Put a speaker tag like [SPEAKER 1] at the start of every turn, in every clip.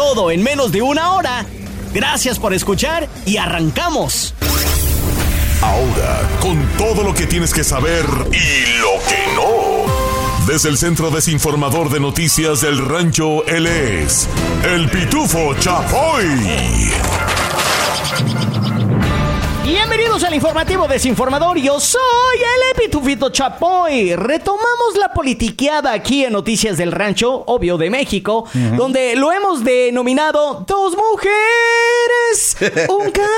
[SPEAKER 1] Todo en menos de una hora. Gracias por escuchar y arrancamos.
[SPEAKER 2] Ahora, con todo lo que tienes que saber y lo que no. Desde el Centro Desinformador de Noticias del Rancho, él es el Pitufo Chapoy.
[SPEAKER 1] Bienvenidos al informativo desinformador. Yo soy el Epitufito Chapoy. Retomamos la politiqueada aquí en Noticias del Rancho, obvio de México, donde lo hemos denominado Dos Mujeres, un camino.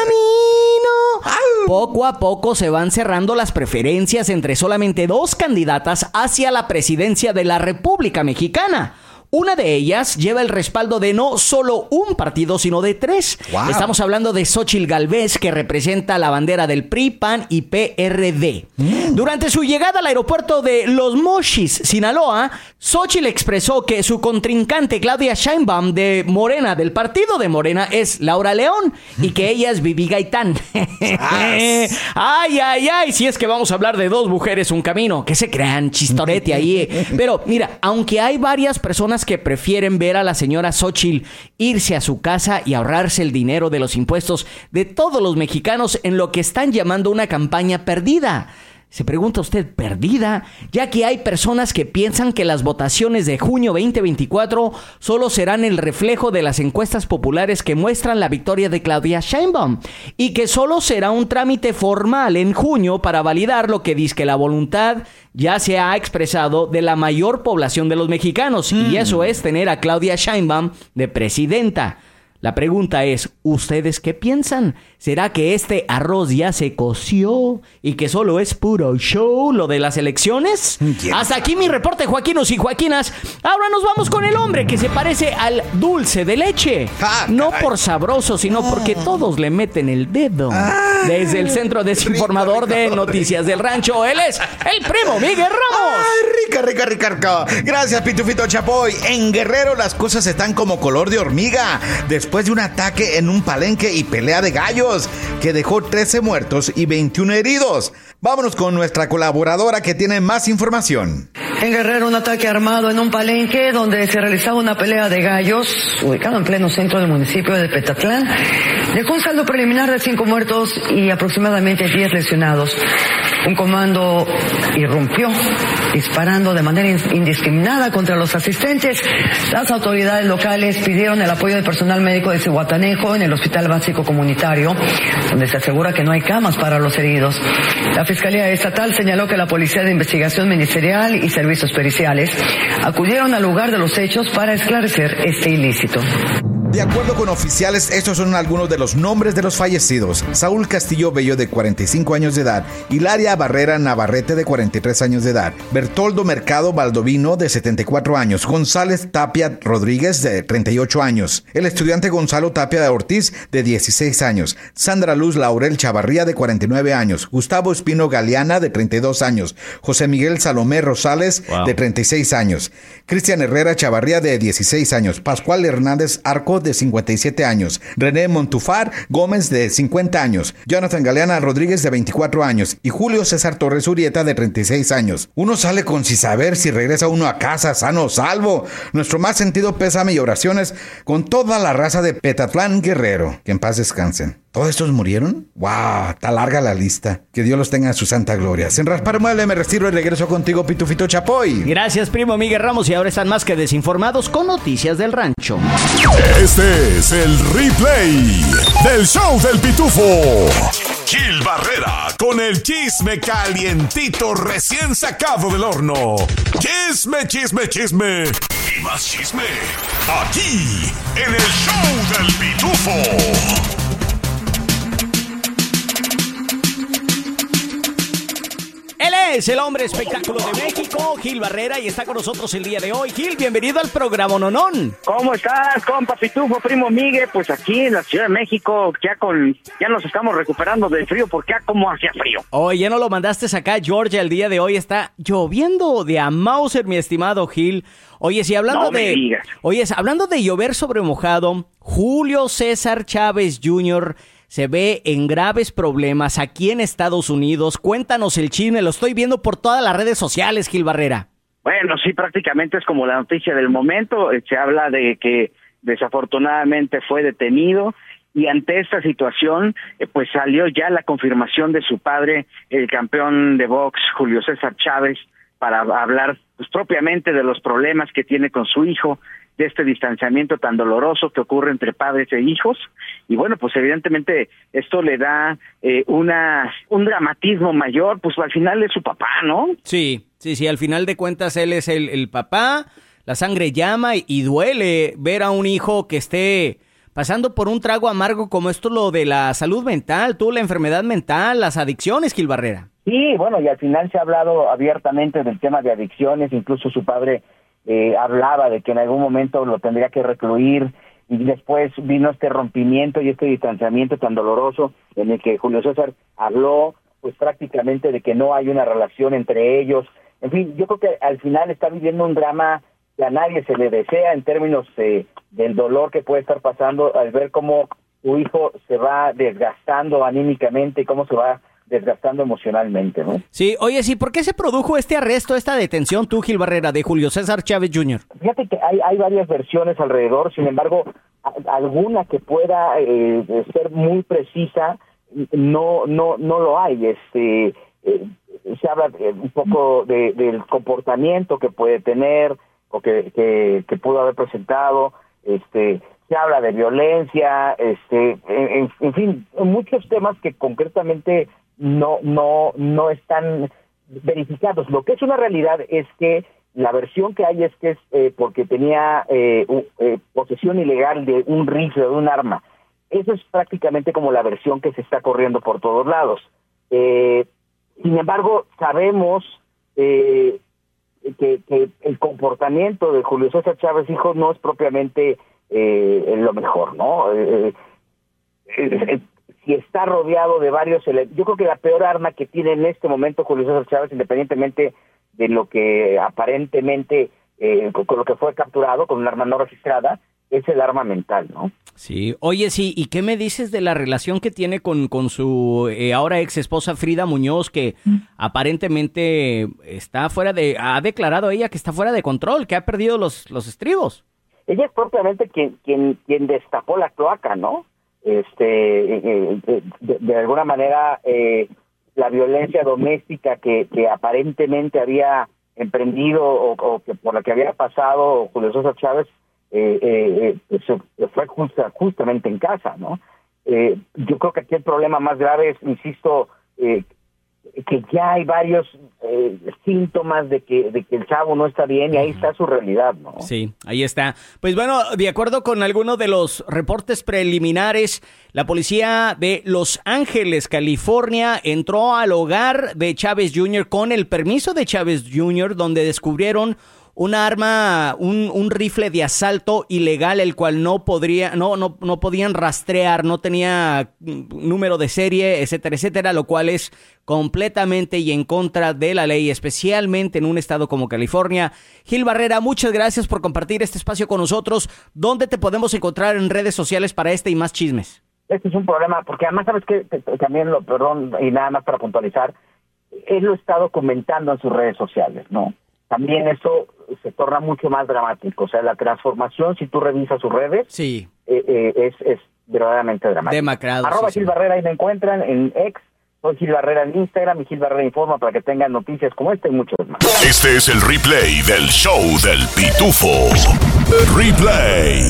[SPEAKER 1] Poco a poco se van cerrando las preferencias entre solamente dos candidatas hacia la presidencia de la República Mexicana. Una de ellas lleva el respaldo de no solo un partido, sino de tres. Estamos hablando de Xochil Galvez, que representa la bandera del PRI, PAN y PRD.
[SPEAKER 3] Mm.
[SPEAKER 1] Durante su llegada al aeropuerto de Los Mochis, Sinaloa, Xochitl expresó que su contrincante Claudia Sheinbaum de Morena, del partido de Morena, es Laura León y que ella es Vivi Gaitán. ay, ay, ay, si es que vamos a hablar de dos mujeres, un camino, que se crean chistorete ahí. Pero mira, aunque hay varias personas que prefieren ver a la señora Xochitl irse a su casa y ahorrarse el dinero de los impuestos de todos los mexicanos en lo que están llamando una campaña perdida. Se pregunta usted, ¿perdida? Ya que hay personas que piensan que las votaciones de junio 2024 solo serán el reflejo de las encuestas populares que muestran la victoria de Claudia Sheinbaum y que solo será un trámite formal en junio para validar lo que dice que la voluntad ya se ha expresado de la mayor población de los mexicanos y eso es tener a Claudia Sheinbaum de presidenta. La pregunta es, ¿ustedes qué piensan? ¿Será que este arroz ya se coció y que solo es puro show lo de las elecciones? Hasta aquí mi reporte, Joaquinos y Joaquinas. Ahora nos vamos con el hombre que se parece al dulce de leche. no por sabroso, sino porque todos le meten el dedo. Desde el Centro Desinformador de Noticias del Rancho, él es el primo Miguel Ramos.
[SPEAKER 3] Ay, rica, rica, rica, rica. Gracias, Pitufito Chapoy. En Guerrero las cosas están como color de hormiga. Después de un ataque en un palenque y pelea de gallos que dejó 13 muertos y 21 heridos. Vámonos con nuestra colaboradora que tiene más información.
[SPEAKER 4] En Guerrero, un ataque armado en un palenque donde se realizaba una pelea de gallos, ubicado en pleno centro del municipio de Petatlán, dejó un saldo preliminar de cinco muertos y aproximadamente 10 lesionados. Un comando irrumpió, disparando de manera indiscriminada contra los asistentes. Las autoridades locales pidieron el apoyo del personal médico de Cihuatanejo en el Hospital Básico Comunitario, donde se asegura que no hay camas para los heridos. La Fiscalía Estatal señaló que la Policía de Investigación Ministerial y Servicios Periciales acudieron al lugar de los hechos para esclarecer este ilícito.
[SPEAKER 3] De acuerdo con oficiales, estos son algunos de los nombres de los fallecidos. Saúl Castillo Bello, de 45 años de edad. Hilaria Barrera Navarrete, de 43 años de edad. Bertoldo Mercado Baldovino, de 74 años. González Tapia Rodríguez, de 38 años. El estudiante Gonzalo Tapia de Ortiz, de 16 años. Sandra Luz Laurel Chavarría, de 49 años. Gustavo Espino Galeana, de 32 años. José Miguel Salomé Rosales, de 36 años. Cristian Herrera Chavarría, de 16 años. Pascual Hernández Arco, de 57 años, René Montufar Gómez de 50 años, Jonathan Galeana Rodríguez de 24 años y Julio César Torres Urieta de 36 años. Uno sale con sin saber si regresa uno a casa sano o salvo. Nuestro más sentido pésame y oraciones con toda la raza de Petatlán Guerrero. Que en paz descansen. ¿Todos estos murieron? ¡Wow! Está larga la lista. Que Dios los tenga en su santa gloria. Sin raspar mueble me retiro y regreso contigo, Pitufito Chapoy.
[SPEAKER 1] Gracias, primo Miguel Ramos. Y ahora están más que desinformados con noticias del rancho.
[SPEAKER 2] Este es el replay del show del Pitufo. Gil Barrera con el chisme calientito recién sacado del horno. Chisme, chisme, chisme. Y más chisme. Aquí, en el show del Pitufo.
[SPEAKER 1] Es el hombre espectáculo de México, Gil Barrera, y está con nosotros el día de hoy. Gil, bienvenido al programa Nonón.
[SPEAKER 5] ¿Cómo estás, compa Pitufo, primo Miguel? Pues aquí en la Ciudad de México ya con ya nos estamos recuperando del frío porque ya como hacía frío.
[SPEAKER 1] Oye, ya no lo mandaste acá, Georgia, el día de hoy está lloviendo de a Mauser, mi estimado Gil. Oye, si hablando
[SPEAKER 5] No
[SPEAKER 1] de
[SPEAKER 5] digas.
[SPEAKER 1] Oye, hablando de llover sobre mojado, Julio César Chávez Jr. se ve en graves problemas aquí en Estados Unidos. Cuéntanos el chisme, lo estoy viendo por todas las redes sociales, Gil Barrera.
[SPEAKER 5] Bueno, sí, prácticamente es como la noticia del momento. Eh, Se habla de que desafortunadamente fue detenido y ante esta situación, eh, pues salió ya la confirmación de su padre, el campeón de box, Julio César Chávez, para hablar pues, propiamente de los problemas que tiene con su hijo, de este distanciamiento tan doloroso que ocurre entre padres e hijos. Y bueno, pues evidentemente esto le da eh, una un dramatismo mayor, pues al final es su papá, ¿no?
[SPEAKER 1] Sí, sí, sí, al final de cuentas él es el, el papá, la sangre llama y, y duele ver a un hijo que esté pasando por un trago amargo como esto lo de la salud mental, tú la enfermedad mental, las adicciones, Gil Barrera.
[SPEAKER 5] Sí, bueno, y al final se ha hablado abiertamente del tema de adicciones, incluso su padre eh, hablaba de que en algún momento lo tendría que recluir y después vino este rompimiento y este distanciamiento tan doloroso en el que Julio César habló pues prácticamente de que no hay una relación entre ellos. En fin, yo creo que al final está viviendo un drama que a nadie se le desea en términos eh, del dolor que puede estar pasando al ver cómo su hijo se va desgastando anímicamente y cómo se va desgastando emocionalmente, ¿no?
[SPEAKER 1] Sí, oye, sí, ¿por qué se produjo este arresto, esta detención, tú, Gil Barrera, de Julio César Chávez Jr.?
[SPEAKER 5] Fíjate que hay, hay varias versiones alrededor, sin embargo, alguna que pueda eh, ser muy precisa no no no lo hay. Este eh, se habla eh, un poco de- del comportamiento que puede tener o que, que, que pudo haber presentado. Este se habla de violencia, este, en fin, muchos temas que concretamente no no no están verificados. Lo que es una realidad es que la versión que hay es que es eh, porque tenía eh, u- eh, posesión ilegal de un rifle, de un arma. Eso es prácticamente como la versión que se está corriendo por todos lados. Eh, sin embargo, sabemos eh, que, que el comportamiento de Julio César Chávez Hijo no es propiamente eh, lo mejor, ¿no? Está rodeado de varios yo creo que la peor arma que tiene en este momento Julio César Chávez, independientemente de lo que aparentemente eh, con, con lo que fue capturado con un arma no registrada, es el arma mental, ¿no?
[SPEAKER 1] Sí, oye, sí, ¿y qué me dices de la relación que tiene con, con su eh, ahora ex esposa Frida Muñoz, que aparentemente está fuera de, ha declarado ella que está fuera de control, que ha perdido los, los estribos?
[SPEAKER 5] ella es propiamente quien quien quien destapó la cloaca, ¿no? Este, eh, eh, de, alguna manera eh, la violencia doméstica que, que aparentemente había emprendido o, que por la que había pasado Julio César Chávez eh, eh, eh, se- fue justa- justamente en casa, ¿no? Eh, yo creo que aquí el problema más grave es, insisto, eh, que ya hay varios eh, síntomas de que de que el chavo no está bien y ahí está su realidad, ¿no?
[SPEAKER 1] Sí, ahí está. Pues bueno, de acuerdo con algunos de los reportes preliminares, la policía de Los Ángeles, California, entró al hogar de Chávez Jr. con el permiso de Chávez Jr., donde descubrieron un arma, un, un rifle de asalto ilegal, el cual no podría, no, no, no podían rastrear, no tenía mm, número de serie, etcétera, etcétera, lo cual es completamente y en contra de la ley, especialmente en un estado como California. Gil Barrera, muchas gracias por compartir este espacio con nosotros. ¿Dónde te podemos encontrar en redes sociales para este y más chismes?
[SPEAKER 5] Este es un problema, porque además, ¿sabes que También, lo, perdón, y nada más para puntualizar, él lo ha estado comentando en sus redes sociales, ¿no? También eso se torna mucho más dramático. O sea, la transformación, si tú revisas sus redes,
[SPEAKER 1] Sí.
[SPEAKER 5] eh, eh, es, es verdaderamente dramático.
[SPEAKER 1] Demacrado,
[SPEAKER 5] Arroba
[SPEAKER 1] sí,
[SPEAKER 5] Gil
[SPEAKER 1] sí.
[SPEAKER 5] Barrera, ahí me encuentran en X, soy Gil Barrera en Instagram y Gil Barrera Informa para que tengan noticias como esta y muchas más.
[SPEAKER 2] Este es el replay del show del pitufo. Replay.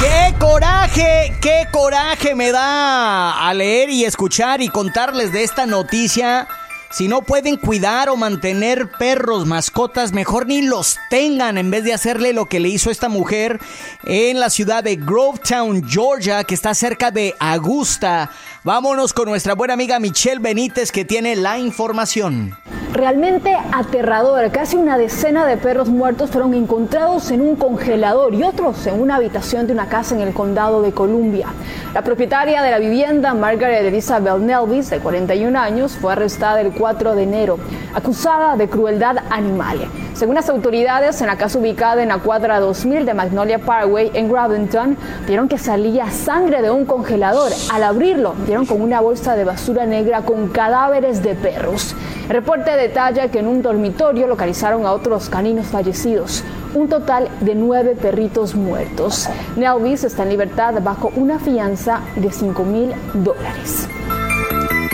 [SPEAKER 1] ¡Qué coraje! ¡Qué coraje me da a leer y escuchar y contarles de esta noticia! Si no pueden cuidar o mantener perros, mascotas, mejor ni los tengan en vez de hacerle lo que le hizo esta mujer en la ciudad de Grovetown, Georgia, que está cerca de Augusta. Vámonos con nuestra buena amiga Michelle Benítez que tiene la información.
[SPEAKER 6] Realmente aterrador. Casi una decena de perros muertos fueron encontrados en un congelador y otros en una habitación de una casa en el condado de Columbia. La propietaria de la vivienda, Margaret Elizabeth Nelvis, de 41 años, fue arrestada el 4 de enero, acusada de crueldad animal. Según las autoridades, en la casa ubicada en la cuadra 2000 de Magnolia Parkway en Graventon, vieron que salía sangre de un congelador. Al abrirlo, vieron con una bolsa de basura negra con cadáveres de perros. El reporte detalla que en un dormitorio localizaron a otros caninos fallecidos, un total de nueve perritos muertos. Nelvis está en libertad bajo una fianza de 5 mil dólares.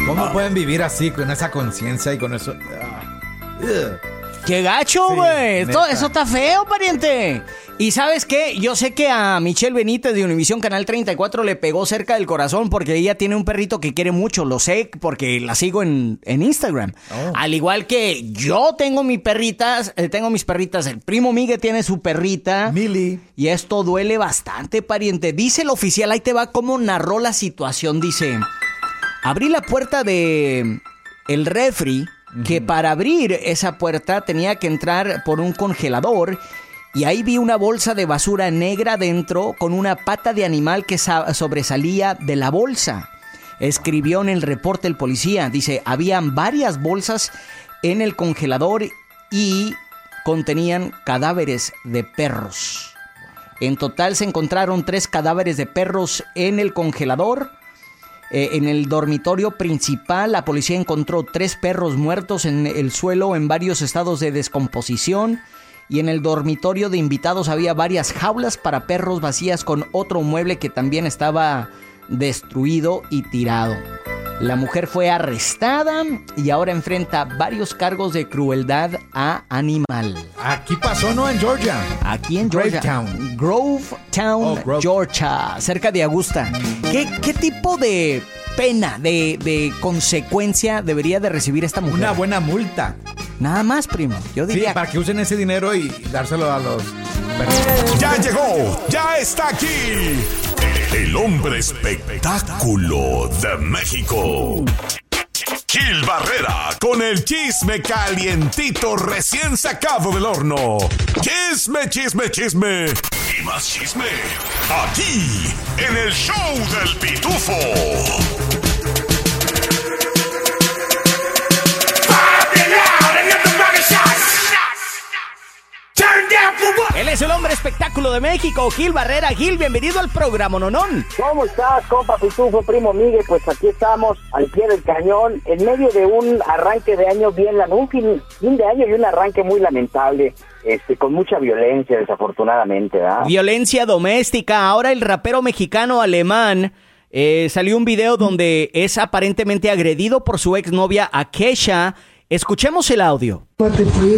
[SPEAKER 3] ¿Cómo pueden vivir así, con esa conciencia y con eso? Ah,
[SPEAKER 1] ¡Qué gacho,
[SPEAKER 3] Sí,
[SPEAKER 1] güey!
[SPEAKER 3] Neta.
[SPEAKER 1] eso está feo, pariente. Y sabes qué, yo sé que a Michelle Benítez de Univisión Canal 34 le pegó cerca del corazón porque ella tiene un perrito que quiere mucho, lo sé porque la sigo en, en Instagram.
[SPEAKER 3] Oh.
[SPEAKER 1] Al igual que yo tengo mi perritas, eh, tengo mis perritas, el primo Migue tiene su perrita.
[SPEAKER 3] Mili.
[SPEAKER 1] Y esto duele bastante, pariente. Dice el oficial, ahí te va cómo narró la situación, dice... Abrí la puerta de el refri, que para abrir esa puerta tenía que entrar por un congelador y ahí vi una bolsa de basura negra dentro con una pata de animal que sa- sobresalía de la bolsa. Escribió en el reporte el policía, dice, habían varias bolsas en el congelador y contenían cadáveres de perros. En total se encontraron tres cadáveres de perros en el congelador. Eh, en el dormitorio principal, la policía encontró tres perros muertos en el suelo en varios estados de descomposición. Y en el dormitorio de invitados había varias jaulas para perros vacías con otro mueble que también estaba destruido y tirado. La mujer fue arrestada y ahora enfrenta varios cargos de crueldad a animal.
[SPEAKER 3] Aquí pasó, ¿no? En Georgia.
[SPEAKER 1] Aquí en Georgia.
[SPEAKER 3] Gravetown.
[SPEAKER 1] Grovetown,
[SPEAKER 3] Oh, Grove.
[SPEAKER 1] Georgia, cerca de Augusta. ¿Qué, qué tipo de pena, de, de consecuencia debería de recibir esta mujer?
[SPEAKER 3] Una buena multa.
[SPEAKER 1] Nada más, primo. Yo
[SPEAKER 3] Sí,
[SPEAKER 1] diría...
[SPEAKER 3] para que usen ese dinero y dárselo a los.
[SPEAKER 2] Ya llegó, ya está aquí. El hombre espectáculo de México. Gil Barrera con el chisme calientito recién sacado del horno. Chisme, chisme, chisme. Y más chisme. Aquí, en el show del pitufo.
[SPEAKER 1] Es el hombre espectáculo de México, Gil Barrera. Gil, bienvenido al programa, Nonón.
[SPEAKER 5] ¿Cómo estás, compa Pitufo, primo Miguel? Pues aquí estamos, al pie del cañón, en medio de un arranque de año bien, un fin, fin de año y un arranque muy lamentable, este, con mucha violencia, desafortunadamente, ¿verdad?
[SPEAKER 1] Violencia doméstica. Ahora el rapero mexicano alemán eh, salió un video donde es aparentemente agredido por su exnovia Akesha. Escuchemos el audio.
[SPEAKER 7] Pues,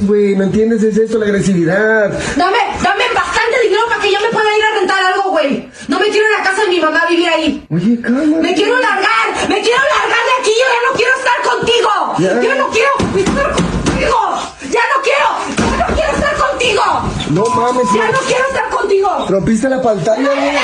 [SPEAKER 7] güey, ¿me entiendes? Es esto la agresividad.
[SPEAKER 8] Dame, dame bastante dinero para que yo me pueda ir a rentar algo, güey. No me quiero ir a la casa de mi mamá a vivir ahí.
[SPEAKER 7] Oye, calma.
[SPEAKER 8] Me quiero largar, me quiero largar de aquí. Yo ya no quiero estar contigo.
[SPEAKER 7] Ya.
[SPEAKER 8] Yo no quiero estar contigo. Ya no quiero, ya no quiero estar contigo.
[SPEAKER 7] No mames,
[SPEAKER 8] Ya no quiero estar contigo.
[SPEAKER 7] rompiste la pantalla, güey.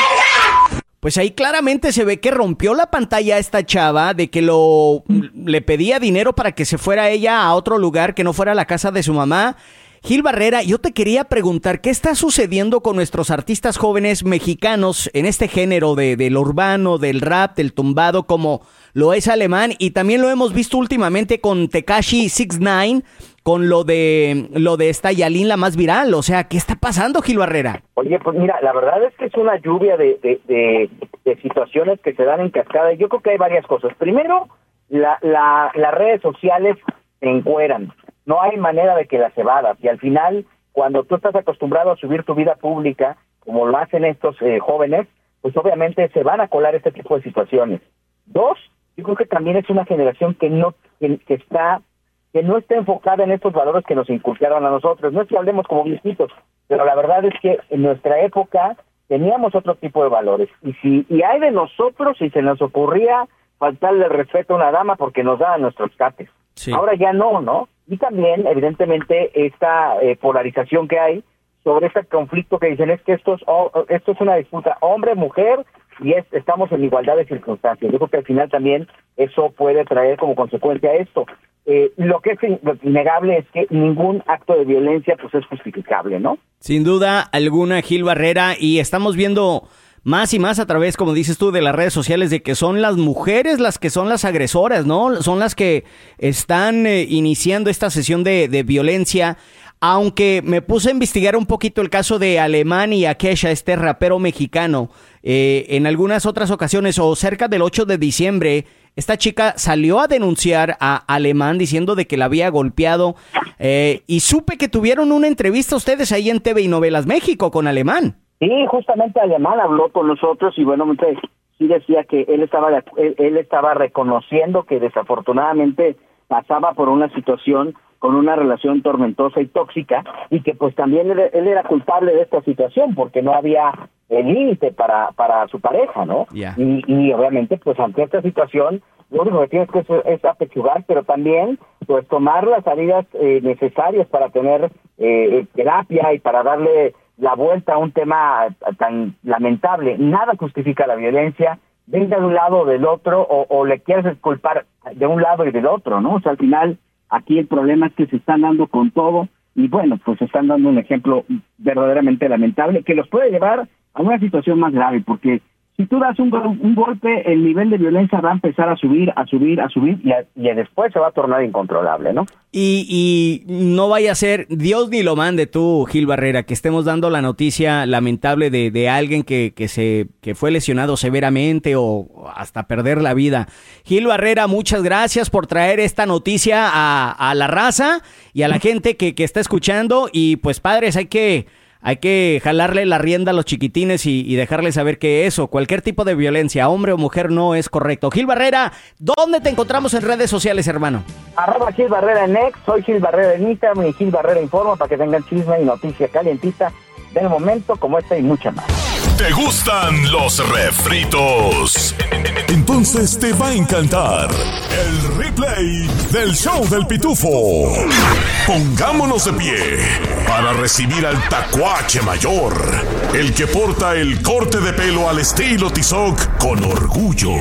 [SPEAKER 1] Pues ahí claramente se ve que rompió la pantalla esta chava de que lo le pedía dinero para que se fuera ella a otro lugar que no fuera la casa de su mamá. Gil Barrera, yo te quería preguntar, ¿qué está sucediendo con nuestros artistas jóvenes mexicanos en este género de, del urbano, del rap, del tumbado, como lo es alemán? Y también lo hemos visto últimamente con Tekashi 69, con lo de, lo de esta Yalin, la más viral. O sea, ¿qué está pasando, Gil Barrera?
[SPEAKER 5] Oye, pues mira, la verdad es que es una lluvia de, de, situaciones que se dan en cascada. Yo creo que hay varias cosas. Primero, la, la, las redes sociales se encueran. No hay manera de que las evadas. Y al final, cuando tú estás acostumbrado a subir tu vida pública, como lo hacen estos eh, jóvenes, pues obviamente se van a colar este tipo de situaciones. Dos, yo creo que también es una generación que no que, que está que no está enfocada en estos valores que nos inculcaron a nosotros. No es que hablemos como viejitos, pero la verdad es que en nuestra época teníamos otro tipo de valores. Y si y hay de nosotros si se nos ocurría faltarle respeto a una dama porque nos daban nuestros cates.
[SPEAKER 1] Sí.
[SPEAKER 5] Ahora ya no, ¿no? Y también, evidentemente, esta eh, polarización que hay sobre este conflicto que dicen es que esto es, esto es una disputa hombre-mujer y es, estamos en igualdad de circunstancias. Yo creo que al final también eso puede traer como consecuencia esto. Eh, lo que es innegable es que ningún acto de violencia pues es justificable, ¿no?
[SPEAKER 1] Sin duda alguna, Gil Barrera, y estamos viendo más y más a través, como dices tú, de las redes sociales, de que son las mujeres las que son las agresoras, ¿no? Son las que están eh, iniciando esta sesión de, de violencia. Aunque me puse a investigar un poquito el caso de Alemán y Akesha, este rapero mexicano, eh, en algunas otras ocasiones o cerca del 8 de diciembre, esta chica salió a denunciar a Alemán diciendo de que la había golpeado eh, y supe que tuvieron una entrevista ustedes ahí en TV y Novelas México con Alemán.
[SPEAKER 5] Sí, justamente Alemán habló con nosotros y bueno, pues, sí decía que él estaba él estaba reconociendo que desafortunadamente pasaba por una situación con una relación tormentosa y tóxica y que pues también él, él era culpable de esta situación porque no había el límite para para su pareja, ¿no? Y, y obviamente pues ante esta situación lo único que tienes que hacer es apechugar, pero también pues tomar las salidas eh, necesarias para tener eh, terapia y para darle la vuelta a un tema tan lamentable. Nada justifica la violencia, venga de un lado o del otro, o, o le quieres culpar de un lado y del otro, ¿no? O sea, al final, aquí el problema es que se están dando con todo, y bueno, pues están dando un ejemplo verdaderamente lamentable que los puede llevar a una situación más grave, porque si tú das un, gol- un golpe, el nivel de violencia va a empezar a subir, a subir, a subir, y, a- y después se va a tornar incontrolable, ¿no?
[SPEAKER 1] Y, y no vaya a ser, Dios ni lo mande tú, Gil Barrera, que estemos dando la noticia lamentable de, de alguien que, que, se, que fue lesionado severamente o hasta perder la vida. Gil Barrera, muchas gracias por traer esta noticia a, a la raza y a la gente que, que está escuchando. Y pues padres, hay que, hay que jalarle la rienda a los chiquitines y, y dejarles saber que eso, cualquier tipo de violencia, hombre o mujer, no es correcto. Gil Barrera, ¿dónde te encontramos en redes sociales, hermano?
[SPEAKER 5] Arroba Gil Barrera en X, soy Gil Barrera en Instagram y Gil Barrera Informa para que tengan chisme y noticia calientita del momento como esta y mucha más.
[SPEAKER 2] ¿Te gustan los refritos? Entonces te va a encantar el replay del show del pitufo. Pongámonos de pie para recibir al tacuache mayor, el que porta el corte de pelo al estilo Tizoc con orgullo.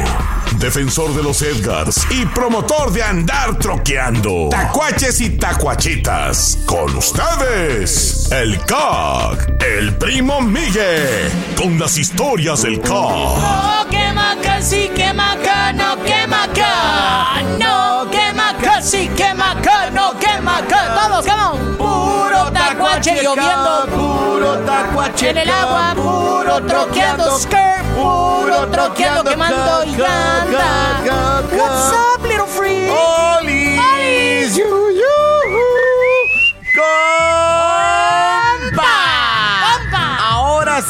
[SPEAKER 2] Defensor de los Edgars y promotor de andar troqueando. Tacuaches y tacuachitas. Con ustedes, el CAC, el primo Miguel, con las historias del.
[SPEAKER 1] No quema casi quema acá, no quema acá. No quema casi quema acá, no quema acá. Todos, come on. Puro tacuache lloviendo, puro tacuache en el agua, puro troqueando skirt, puro troqueando quemando llanta. What's up, little freak?
[SPEAKER 3] ¡Olis! ¡Yu, ¡Compa!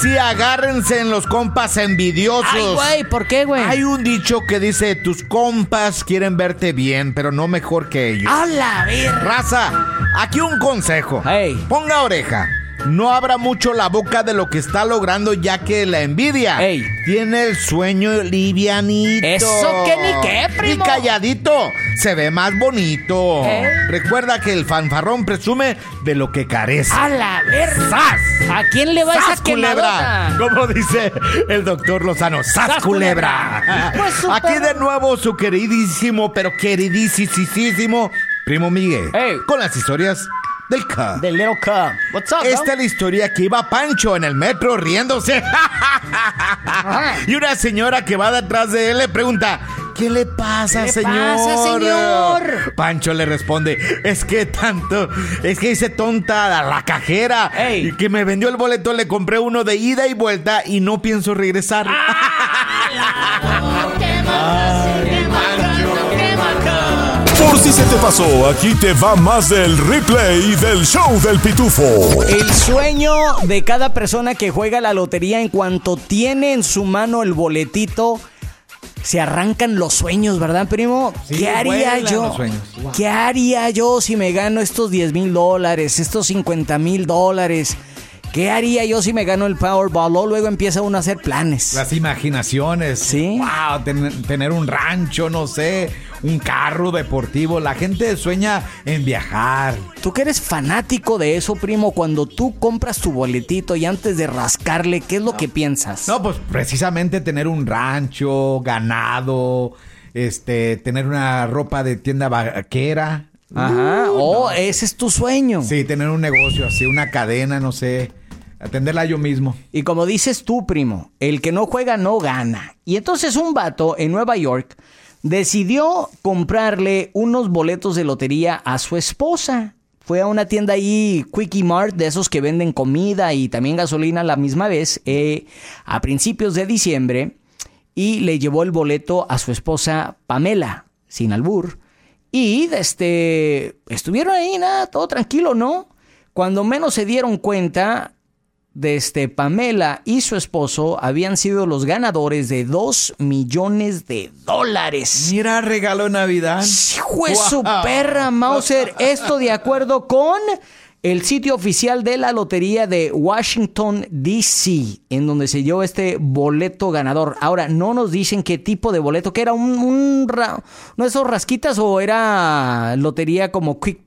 [SPEAKER 3] Ahora sí, agárrense en los compas envidiosos.
[SPEAKER 1] Ay, güey, ¿por qué, güey?
[SPEAKER 3] Hay un dicho que dice, tus compas quieren verte bien, pero no mejor que ellos.
[SPEAKER 1] ¡A la ver!
[SPEAKER 3] Raza, aquí un consejo.
[SPEAKER 1] Hey.
[SPEAKER 3] Ponga oreja. No abra mucho la boca de lo que está logrando, ya que la envidia
[SPEAKER 1] Ey.
[SPEAKER 3] tiene el sueño livianito.
[SPEAKER 1] ¿Eso qué ni qué, primo?
[SPEAKER 3] Y calladito, se ve más bonito. Recuerda que el fanfarrón presume de lo que carece.
[SPEAKER 1] ¡A la ver!
[SPEAKER 3] ¡Sas!
[SPEAKER 1] ¿A quién le va
[SPEAKER 3] ¡Sas,
[SPEAKER 1] esa quemadota?
[SPEAKER 3] Como dice el doctor Lozano, ¡Sas,
[SPEAKER 1] ¡Sas,
[SPEAKER 3] culebra!
[SPEAKER 1] culebra! Pues.
[SPEAKER 3] Aquí de nuevo su queridísimo, pero queridísimo Primo Miguel.
[SPEAKER 1] Ey.
[SPEAKER 3] Con las historias del K.
[SPEAKER 1] The Little Cup. What's up,
[SPEAKER 3] Esta es la historia que iba Pancho en el metro riéndose. y una señora que va detrás de él le pregunta, ¿qué le pasa,
[SPEAKER 1] ¿Qué le
[SPEAKER 3] señor?
[SPEAKER 1] pasa, señor?
[SPEAKER 3] Pancho le responde, es que tanto, es que hice tonta a la cajera.
[SPEAKER 1] Ey.
[SPEAKER 3] Y que me vendió el boleto, le compré uno de ida y vuelta y no pienso regresar.
[SPEAKER 2] Por si se te pasó, aquí te va más del replay del show del pitufo.
[SPEAKER 1] El sueño de cada persona que juega la lotería en cuanto tiene en su mano el boletito, se arrancan los sueños, ¿verdad, primo?
[SPEAKER 3] Sí,
[SPEAKER 1] ¿Qué haría yo? ¿Qué haría yo si me gano estos 10 mil dólares, estos 50 mil dólares? ¿Qué haría yo si me gano el Powerball? O luego empieza uno a hacer planes.
[SPEAKER 3] Las imaginaciones.
[SPEAKER 1] Sí.
[SPEAKER 3] Wow, ten- tener un rancho, no sé, un carro deportivo. La gente sueña en viajar.
[SPEAKER 1] Tú que eres fanático de eso, primo, cuando tú compras tu boletito y antes de rascarle, ¿qué es lo que piensas?
[SPEAKER 3] No, pues precisamente tener un rancho, ganado, este, tener una ropa de tienda vaquera.
[SPEAKER 1] Ajá.
[SPEAKER 3] Uh,
[SPEAKER 1] oh,
[SPEAKER 3] no.
[SPEAKER 1] ese es tu sueño.
[SPEAKER 3] Sí, tener un negocio así, una cadena, no sé. Atenderla yo mismo.
[SPEAKER 1] Y como dices tú, primo, el que no juega no gana. Y entonces un vato en Nueva York decidió comprarle unos boletos de lotería a su esposa. Fue a una tienda ahí, Quickie Mart, de esos que venden comida y también gasolina la misma vez, eh, a principios de diciembre, y le llevó el boleto a su esposa Pamela, sin albur. Y este, estuvieron ahí, nada, todo tranquilo, ¿no? Cuando menos se dieron cuenta, de este Pamela y su esposo habían sido los ganadores de 2 millones de dólares.
[SPEAKER 3] Mira, regalo de Navidad.
[SPEAKER 1] Hijo de su
[SPEAKER 3] Wow.
[SPEAKER 1] perra, Mauser. Esto de acuerdo con el sitio oficial de la lotería de Washington, D.C., en donde se dio este boleto ganador. Ahora, no nos dicen qué tipo de boleto, que era un, un ra- ¿no esos rasquitas o era lotería como Quick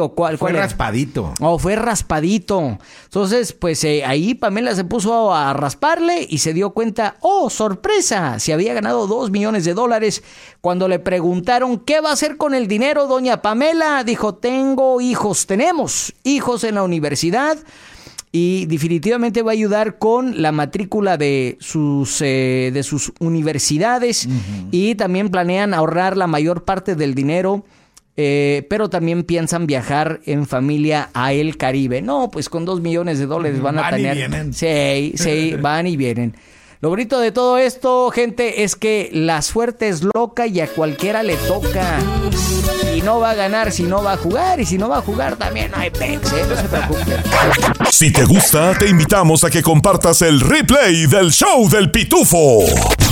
[SPEAKER 1] O cuál,
[SPEAKER 3] Fue
[SPEAKER 1] cuál
[SPEAKER 3] raspadito.
[SPEAKER 1] Oh, fue raspadito. Entonces, pues eh, ahí Pamela se puso a rasparle y se dio cuenta, oh, sorpresa, se había ganado dos millones de dólares. Cuando le preguntaron qué va a hacer con el dinero, doña Pamela dijo, tengo hijos, tenemos hijos en la universidad. Y definitivamente va a ayudar con la matrícula de sus, eh, de sus universidades. Y también planean ahorrar la mayor parte del dinero eh, pero también piensan viajar en familia a el Caribe. No, pues con dos millones de dólares van a
[SPEAKER 3] Van y
[SPEAKER 1] tener.
[SPEAKER 3] vienen.
[SPEAKER 1] Sí, sí, van y vienen. Lo bonito de todo esto, gente, es que la suerte es loca y a cualquiera le toca. Y no va a ganar si no va a jugar. Y si no va a jugar también no hay pex, ¿eh? No se preocupen.
[SPEAKER 2] Si te gusta, te invitamos a que compartas el replay del show del pitufo.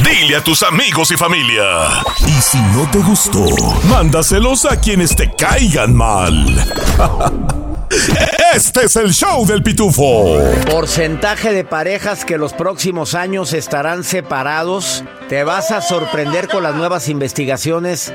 [SPEAKER 2] Dile a tus amigos y familia. Y si no te gustó, mándaselos a quienes te caigan mal. Este es el show del pitufo.
[SPEAKER 9] Porcentaje de parejas que los próximos años estarán separados. Te vas a sorprender con las nuevas investigaciones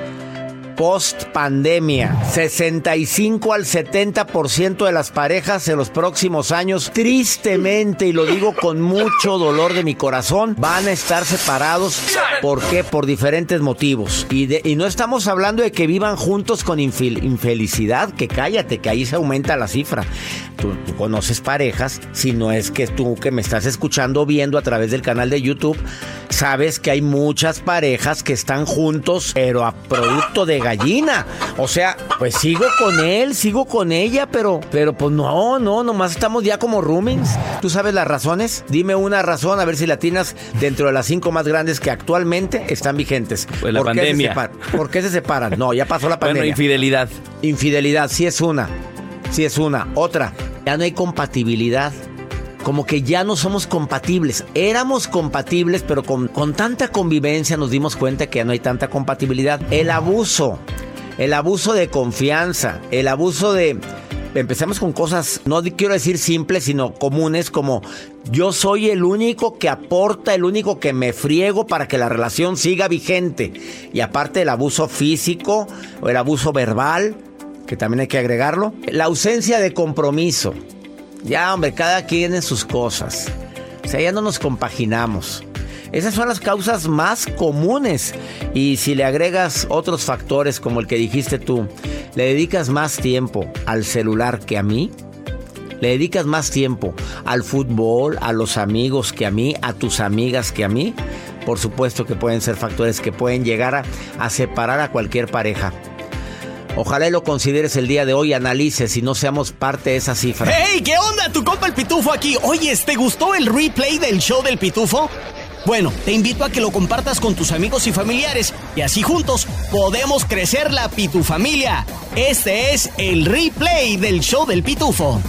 [SPEAKER 9] post pandemia. 65 al 70% de las parejas en los próximos años, tristemente, y lo digo con mucho dolor de mi corazón, van a estar separados. ¿Por qué? Por diferentes motivos. Y, no estamos hablando de que vivan juntos con infel- infelicidad, que cállate, que ahí se aumenta la cifra. Tú, tú conoces parejas, si no es que tú que me estás escuchando viendo a través del canal de YouTube, sabes que hay muchas parejas que están juntos, pero a producto de gallina. O sea, pues sigo con él, sigo con ella, pero, pero pues no, no, nomás estamos ya como roomings. ¿Tú sabes las razones? Dime una razón, a ver si latinas dentro de las cinco más grandes que actualmente están vigentes.
[SPEAKER 10] Pues la
[SPEAKER 9] ¿Por qué se ¿Por qué se separan? No, ya pasó la
[SPEAKER 10] Bueno,
[SPEAKER 9] pandemia.
[SPEAKER 10] infidelidad.
[SPEAKER 9] Infidelidad, sí es una. Sí es una. Otra, ya no hay compatibilidad. Como que ya no somos compatibles. Éramos compatibles, pero con, con tanta convivencia nos dimos cuenta que ya no hay tanta compatibilidad. El abuso. El abuso de confianza. El abuso de... Empezamos con cosas, no quiero decir simples, sino comunes, como yo soy el único que aporta, el único que me friego para que la relación siga vigente. Y aparte el abuso físico o el abuso verbal, que también hay que agregarlo. La ausencia de compromiso. Ya, hombre, cada quien en sus cosas. O sea, ya no nos compaginamos. Esas son las causas más comunes. Y si le agregas otros factores como el que dijiste tú, le dedicas más tiempo al celular que a mí, le dedicas más tiempo al fútbol, a los amigos que a mí, a tus amigas que a mí, por supuesto que pueden ser factores que pueden llegar a, a separar a cualquier pareja. Ojalá y lo consideres el día de hoy, analices si no seamos parte de esa cifra.
[SPEAKER 11] ¡Hey! ¿Qué onda? Tu compa el Pitufo aquí. Oye, ¿te gustó el replay del show del Pitufo? Bueno, te invito a que lo compartas con tus amigos y familiares y así juntos podemos crecer la Pitufamilia. Este es el replay del show del Pitufo.